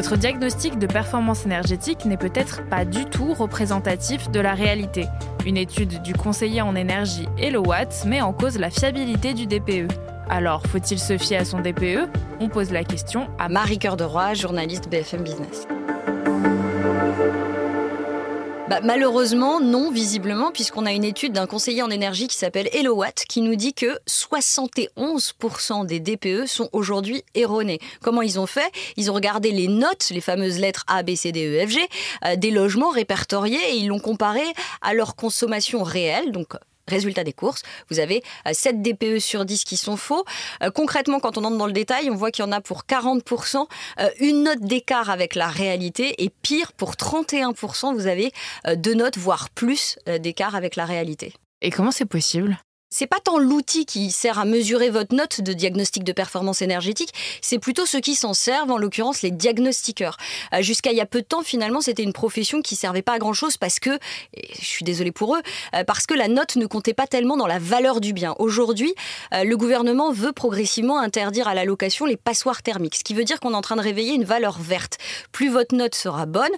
Votre diagnostic de performance énergétique n'est peut-être pas du tout représentatif de la réalité. Une étude du conseiller en énergie Elowatt met en cause la fiabilité du DPE. Alors, faut-il se fier à son DPE On pose la question à Marie Cœur de Roy, journaliste BFM Business. Bah, malheureusement, non, visiblement, puisqu'on a une étude d'un conseiller en énergie qui s'appelle Elowatt qui nous dit que 71% des DPE sont aujourd'hui erronés. Comment ils ont fait? Ils ont regardé les notes, les fameuses lettres A, B, C, D, E, F, G, euh, des logements répertoriés et ils l'ont comparé à leur consommation réelle, donc Résultat des courses, vous avez 7 euh, DPE sur 10 qui sont faux. Euh, concrètement, quand on entre dans le détail, on voit qu'il y en a pour 40% euh, une note d'écart avec la réalité et pire, pour 31%, vous avez deux notes, voire plus d'écart avec la réalité. Et comment c'est possible? C'est pas tant l'outil qui sert à mesurer votre note de diagnostic de performance énergétique, c'est plutôt ceux qui s'en servent, en l'occurrence les diagnostiqueurs. Euh, jusqu'à il y a peu de temps, finalement, c'était une profession qui servait pas à grand chose parce que, je suis désolée pour eux, euh, parce que la note ne comptait pas tellement dans la valeur du bien. Aujourd'hui, euh, le gouvernement veut progressivement interdire à la location les passoires thermiques, ce qui veut dire qu'on est en train de réveiller une valeur verte. Plus votre note sera bonne,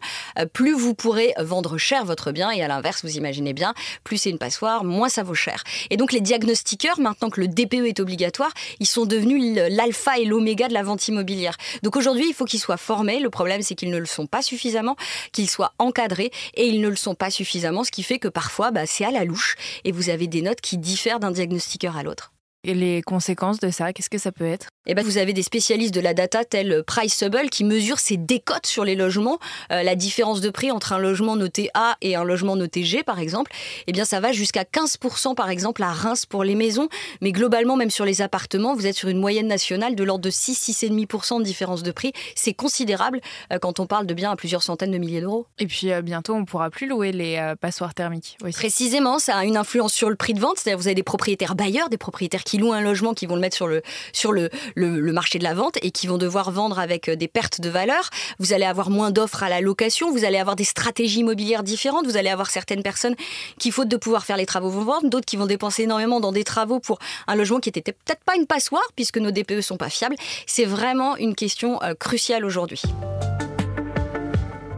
plus vous pourrez vendre cher votre bien, et à l'inverse, vous imaginez bien, plus c'est une passoire, moins ça vaut cher. Et donc les diagnostiqueurs, maintenant que le DPE est obligatoire, ils sont devenus l'alpha et l'oméga de la vente immobilière. Donc aujourd'hui, il faut qu'ils soient formés. Le problème, c'est qu'ils ne le sont pas suffisamment, qu'ils soient encadrés et ils ne le sont pas suffisamment, ce qui fait que parfois, bah, c'est à la louche et vous avez des notes qui diffèrent d'un diagnostiqueur à l'autre. Et les conséquences de ça, qu'est-ce que ça peut être? Eh ben, vous avez des spécialistes de la data tels Priceable qui mesurent ces décotes sur les logements, euh, la différence de prix entre un logement noté A et un logement noté G par exemple. Eh bien ça va jusqu'à 15% par exemple à Reims pour les maisons, mais globalement même sur les appartements, vous êtes sur une moyenne nationale de l'ordre de 6-6,5% de différence de prix. C'est considérable euh, quand on parle de biens à plusieurs centaines de milliers d'euros. Et puis euh, bientôt on pourra plus louer les passoires thermiques. Précisément, ça a une influence sur le prix de vente, c'est-à-dire vous avez des propriétaires bailleurs, des propriétaires qui louent un logement qui vont le mettre sur le sur le le, marché de la vente et qui vont devoir vendre avec euh, des pertes de valeur. Vous allez avoir moins d'offres à la location, vous allez avoir des stratégies immobilières différentes, vous allez avoir certaines personnes qui, faute de pouvoir faire les travaux, vont vendre, d'autres qui vont dépenser énormément dans des travaux pour un logement qui était peut-être pas une passoire puisque nos DPE sont pas fiables. C'est vraiment une question euh, cruciale aujourd'hui.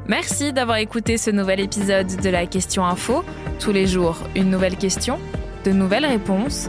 Merci d'avoir écouté ce nouvel épisode de la Question Info. Tous les jours, une nouvelle question, de nouvelles réponses.